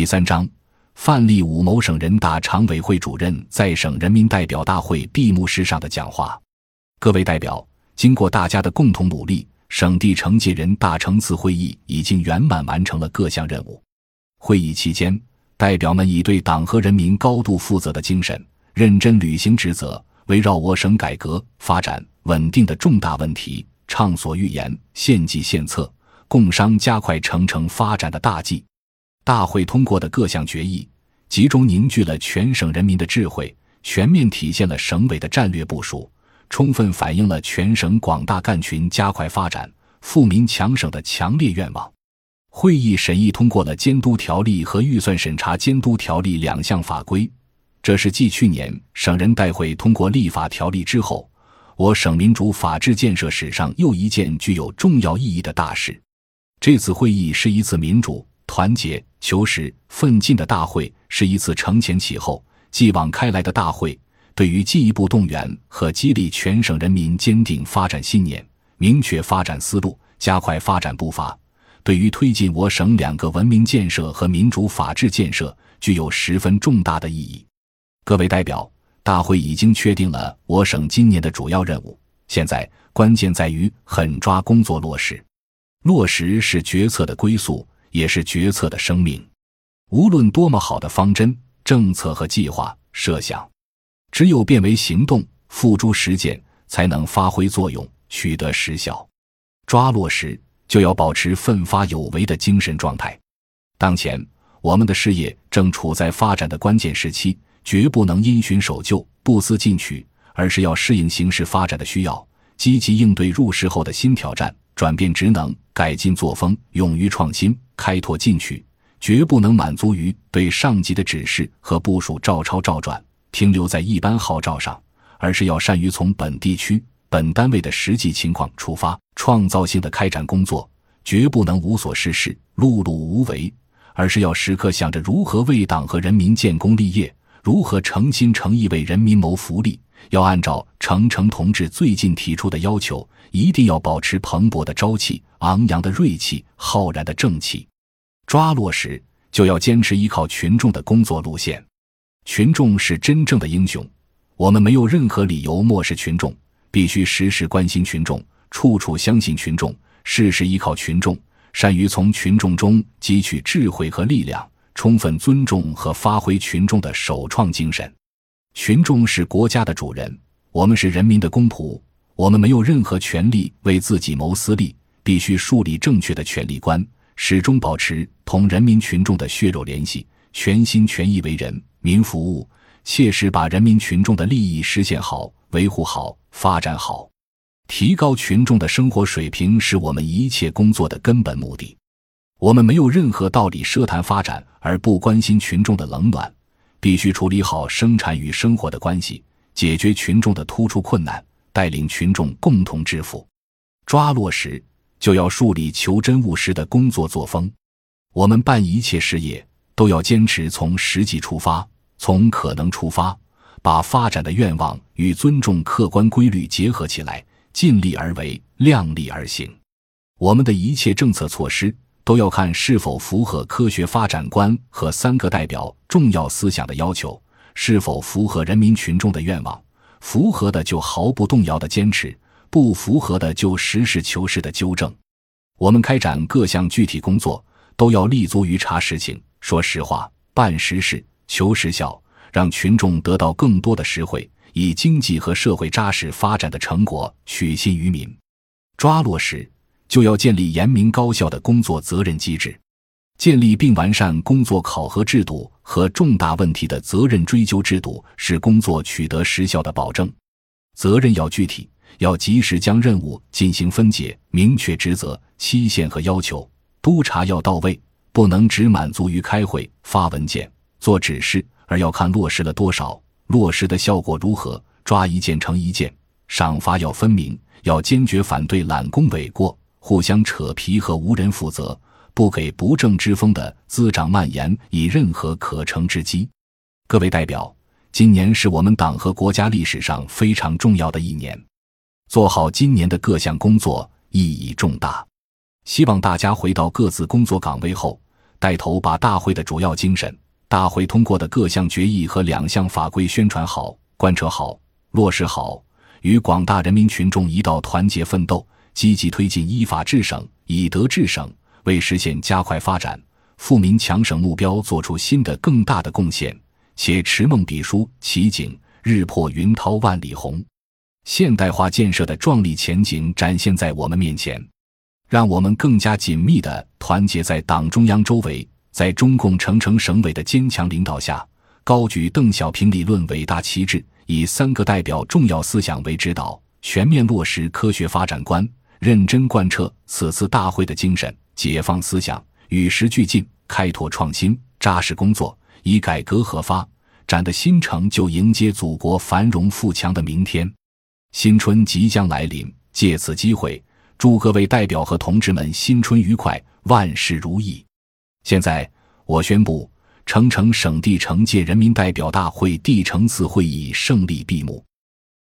第三章，范例五某省人大常委会主任在省人民代表大会闭幕式上的讲话。各位代表，经过大家的共同努力，省地惩戒人大成次会议已经圆满完成了各项任务。会议期间，代表们以对党和人民高度负责的精神，认真履行职责，围绕我省改革发展稳定的重大问题，畅所欲言，献计献策，共商加快城城发展的大计。大会通过的各项决议，集中凝聚了全省人民的智慧，全面体现了省委的战略部署，充分反映了全省广大干群加快发展、富民强省的强烈愿望。会议审议通过了监督条例和预算审查监督条例两项法规，这是继去年省人代会通过立法条例之后，我省民主法治建设史上又一件具有重要意义的大事。这次会议是一次民主、团结、求实、奋进的大会，是一次承前启后、继往开来的大会。对于进一步动员和激励全省人民坚定发展信念、明确发展思路、加快发展步伐。对于推进我省两个文明建设和民主法治建设，具有十分重大的意义。各位代表，大会已经确定了我省今年的主要任务，现在关键在于狠抓工作落实。落实是决策的归宿，也是决策的生命。无论多么好的方针、政策和计划设想，只有变为行动、付诸实践，才能发挥作用、取得实效。抓落实。就要保持奋发有为的精神状态。当前，我们的事业正处在发展的关键时期，绝不能因循守旧、不思进取，而是要适应形势发展的需要，积极应对入世后的新挑战，转变职能，改进作风，勇于创新，开拓进取。绝不能满足于对上级的指示和部署照抄照转，停留在一般号召上，而是要善于从本地区。本单位的实际情况出发，创造性的开展工作，绝不能无所事事、碌碌无为，而是要时刻想着如何为党和人民建功立业，如何诚心诚意为人民谋福利。要按照程程同志最近提出的要求，一定要保持蓬勃的朝气、昂扬的锐气、浩然的正气。抓落实，就要坚持依靠群众的工作路线。群众是真正的英雄，我们没有任何理由漠视群众。必须时时关心群众，处处相信群众，事事依靠群众，善于从群众中汲取智慧和力量，充分尊重和发挥群众的首创精神。群众是国家的主人，我们是人民的公仆，我们没有任何权利为自己谋私利，必须树立正确的权利观，始终保持同人民群众的血肉联系，全心全意为人民服务，切实把人民群众的利益实现好。维护好、发展好、提高群众的生活水平，是我们一切工作的根本目的。我们没有任何道理奢谈发展而不关心群众的冷暖，必须处理好生产与生活的关系，解决群众的突出困难，带领群众共同致富。抓落实，就要树立求真务实的工作作风。我们办一切事业，都要坚持从实际出发，从可能出发。把发展的愿望与尊重客观规律结合起来，尽力而为，量力而行。我们的一切政策措施都要看是否符合科学发展观和三个代表重要思想的要求，是否符合人民群众的愿望。符合的就毫不动摇的坚持，不符合的就实事求是的纠正。我们开展各项具体工作，都要立足于查实情、说实话、办实事、求实效。让群众得到更多的实惠，以经济和社会扎实发展的成果取信于民。抓落实，就要建立严明高效的工作责任机制，建立并完善工作考核制度和重大问题的责任追究制度，是工作取得实效的保证。责任要具体，要及时将任务进行分解，明确职责、期限和要求。督查要到位，不能只满足于开会、发文件、做指示。而要看落实了多少，落实的效果如何，抓一件成一件，赏罚要分明，要坚决反对揽功诿过、互相扯皮和无人负责，不给不正之风的滋长蔓延以任何可乘之机。各位代表，今年是我们党和国家历史上非常重要的一年，做好今年的各项工作意义重大，希望大家回到各自工作岗位后。带头把大会的主要精神、大会通过的各项决议和两项法规宣传好、贯彻好、落实好，与广大人民群众一道团结奋斗，积极推进依法治省、以德治省，为实现加快发展、富民强省目标做出新的更大的贡献。且持梦笔书奇景，日破云涛万里红，现代化建设的壮丽前景展现在我们面前。让我们更加紧密地团结在党中央周围，在中共成城省委的坚强领导下，高举邓小平理论伟大旗帜，以三个代表重要思想为指导，全面落实科学发展观，认真贯彻此次大会的精神，解放思想，与时俱进，开拓创新，扎实工作，以改革和发展的新成就迎接祖国繁荣富强的明天。新春即将来临，借此机会。祝各位代表和同志们新春愉快，万事如意。现在，我宣布，成城省地城界人民代表大会第城次会议胜利闭幕。